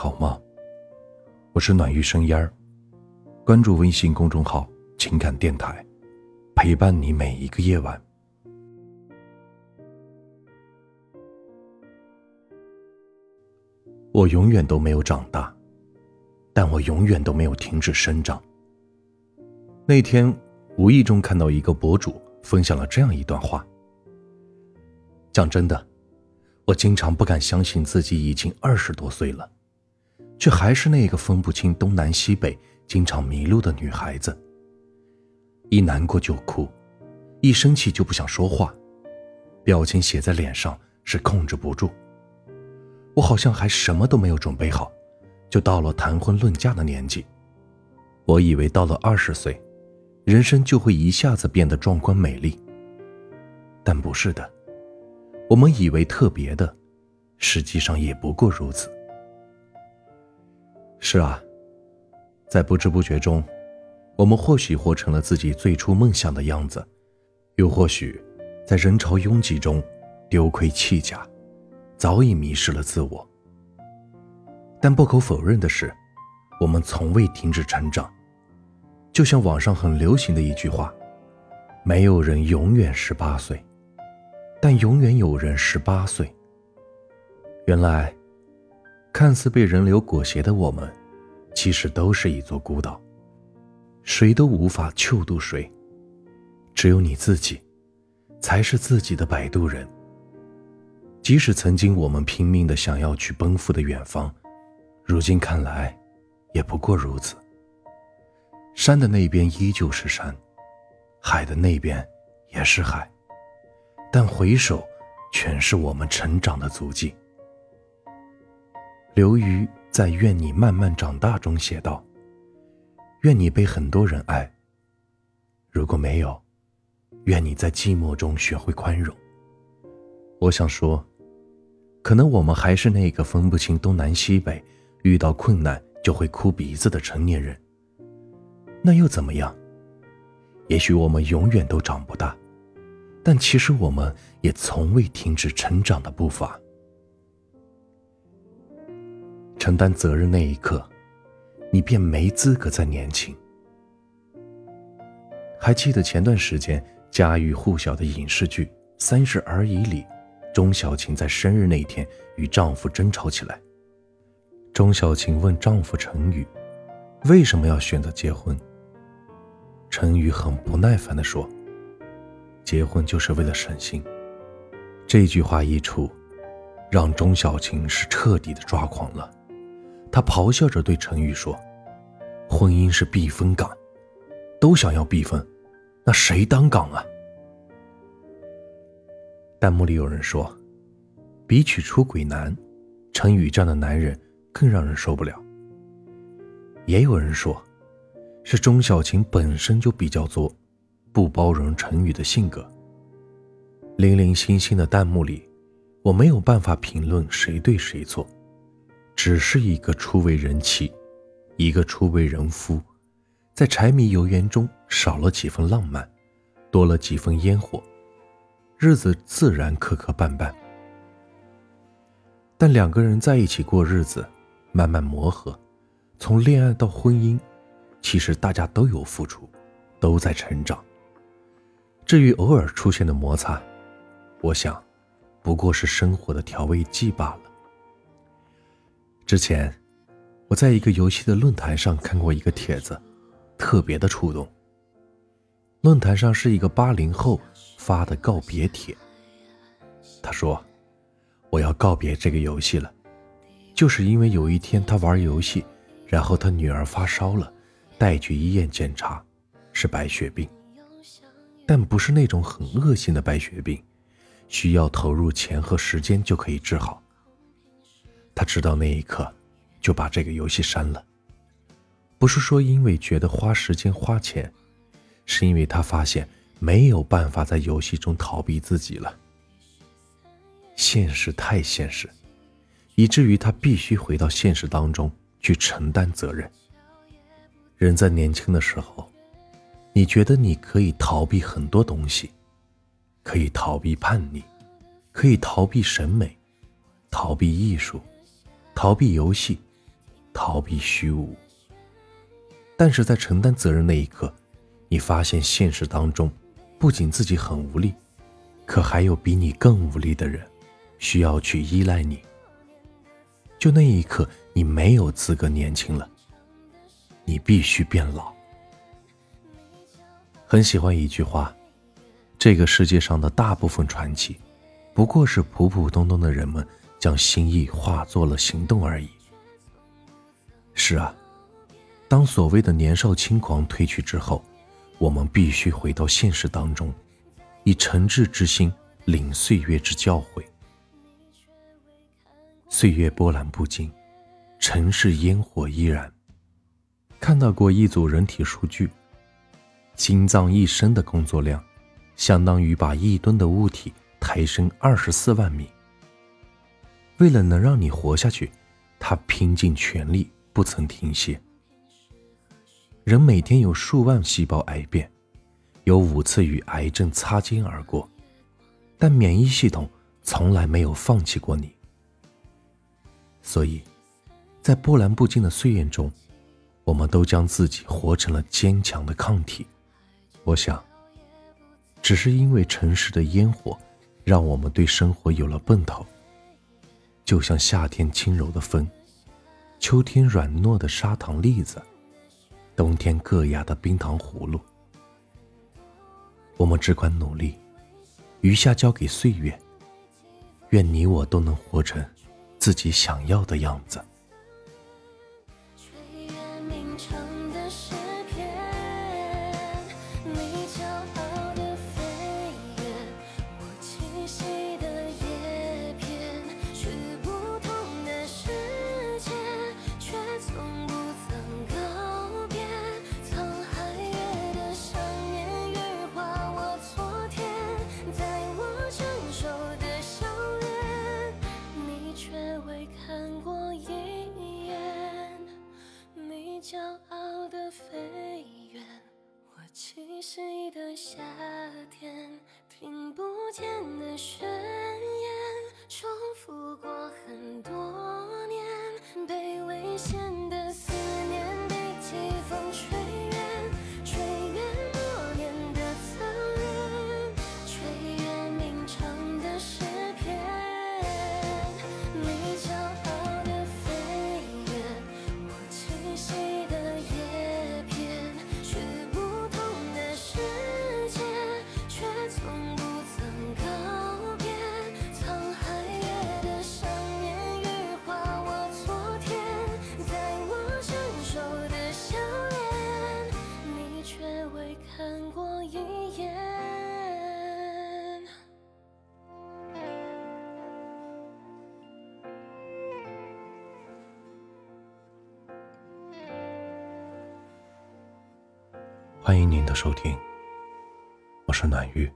好吗？我是暖玉生烟儿，关注微信公众号“情感电台”，陪伴你每一个夜晚。我永远都没有长大，但我永远都没有停止生长。那天无意中看到一个博主分享了这样一段话。讲真的。我经常不敢相信自己已经二十多岁了，却还是那个分不清东南西北、经常迷路的女孩子。一难过就哭，一生气就不想说话，表情写在脸上是控制不住。我好像还什么都没有准备好，就到了谈婚论嫁的年纪。我以为到了二十岁，人生就会一下子变得壮观美丽，但不是的。我们以为特别的，实际上也不过如此。是啊，在不知不觉中，我们或许活成了自己最初梦想的样子，又或许，在人潮拥挤中丢盔弃甲，早已迷失了自我。但不可否认的是，我们从未停止成长。就像网上很流行的一句话：“没有人永远十八岁。”但永远有人十八岁。原来，看似被人流裹挟的我们，其实都是一座孤岛，谁都无法救渡谁，只有你自己，才是自己的摆渡人。即使曾经我们拼命的想要去奔赴的远方，如今看来，也不过如此。山的那边依旧是山，海的那边也是海。但回首，全是我们成长的足迹。刘瑜在《愿你慢慢长大》中写道：“愿你被很多人爱。如果没有，愿你在寂寞中学会宽容。”我想说，可能我们还是那个分不清东南西北、遇到困难就会哭鼻子的成年人。那又怎么样？也许我们永远都长不大。但其实我们也从未停止成长的步伐。承担责任那一刻，你便没资格再年轻。还记得前段时间家喻户晓的影视剧《三十而已》里，钟小琴在生日那天与丈夫争吵起来。钟小琴问丈夫陈宇：“为什么要选择结婚？”陈宇很不耐烦地说。结婚就是为了省心。这句话一出，让钟小琴是彻底的抓狂了。他咆哮着对陈宇说：“婚姻是避风港，都想要避风，那谁当港啊？”弹幕里有人说：“比起出轨男，陈宇这样的男人更让人受不了。”也有人说：“是钟小琴本身就比较作。”不包容陈宇的性格。零零星星的弹幕里，我没有办法评论谁对谁错，只是一个初为人妻，一个初为人夫，在柴米油盐中少了几分浪漫，多了几分烟火，日子自然磕磕绊绊。但两个人在一起过日子，慢慢磨合，从恋爱到婚姻，其实大家都有付出，都在成长。至于偶尔出现的摩擦，我想，不过是生活的调味剂罢了。之前，我在一个游戏的论坛上看过一个帖子，特别的触动。论坛上是一个八零后发的告别帖。他说：“我要告别这个游戏了，就是因为有一天他玩游戏，然后他女儿发烧了，带去医院检查，是白血病。”但不是那种很恶性的白血病，需要投入钱和时间就可以治好。他直到那一刻，就把这个游戏删了。不是说因为觉得花时间花钱，是因为他发现没有办法在游戏中逃避自己了。现实太现实，以至于他必须回到现实当中去承担责任。人在年轻的时候。你觉得你可以逃避很多东西，可以逃避叛逆，可以逃避审美，逃避艺术，逃避游戏，逃避虚无。但是在承担责任那一刻，你发现现实当中，不仅自己很无力，可还有比你更无力的人，需要去依赖你。就那一刻，你没有资格年轻了，你必须变老。很喜欢一句话：这个世界上的大部分传奇，不过是普普通通的人们将心意化作了行动而已。是啊，当所谓的年少轻狂褪去之后，我们必须回到现实当中，以诚挚之心领岁月之教诲。岁月波澜不惊，尘世烟火依然。看到过一组人体数据。心脏一生的工作量，相当于把一吨的物体抬升二十四万米。为了能让你活下去，他拼尽全力，不曾停歇。人每天有数万细胞癌变，有五次与癌症擦肩而过，但免疫系统从来没有放弃过你。所以，在波澜不惊的岁月中，我们都将自己活成了坚强的抗体。我想，只是因为城市的烟火，让我们对生活有了奔头。就像夏天轻柔的风，秋天软糯的砂糖栗子，冬天硌牙的冰糖葫芦。我们只管努力，余下交给岁月。愿你我都能活成自己想要的样子。栖的欢迎您的收听，我是暖玉，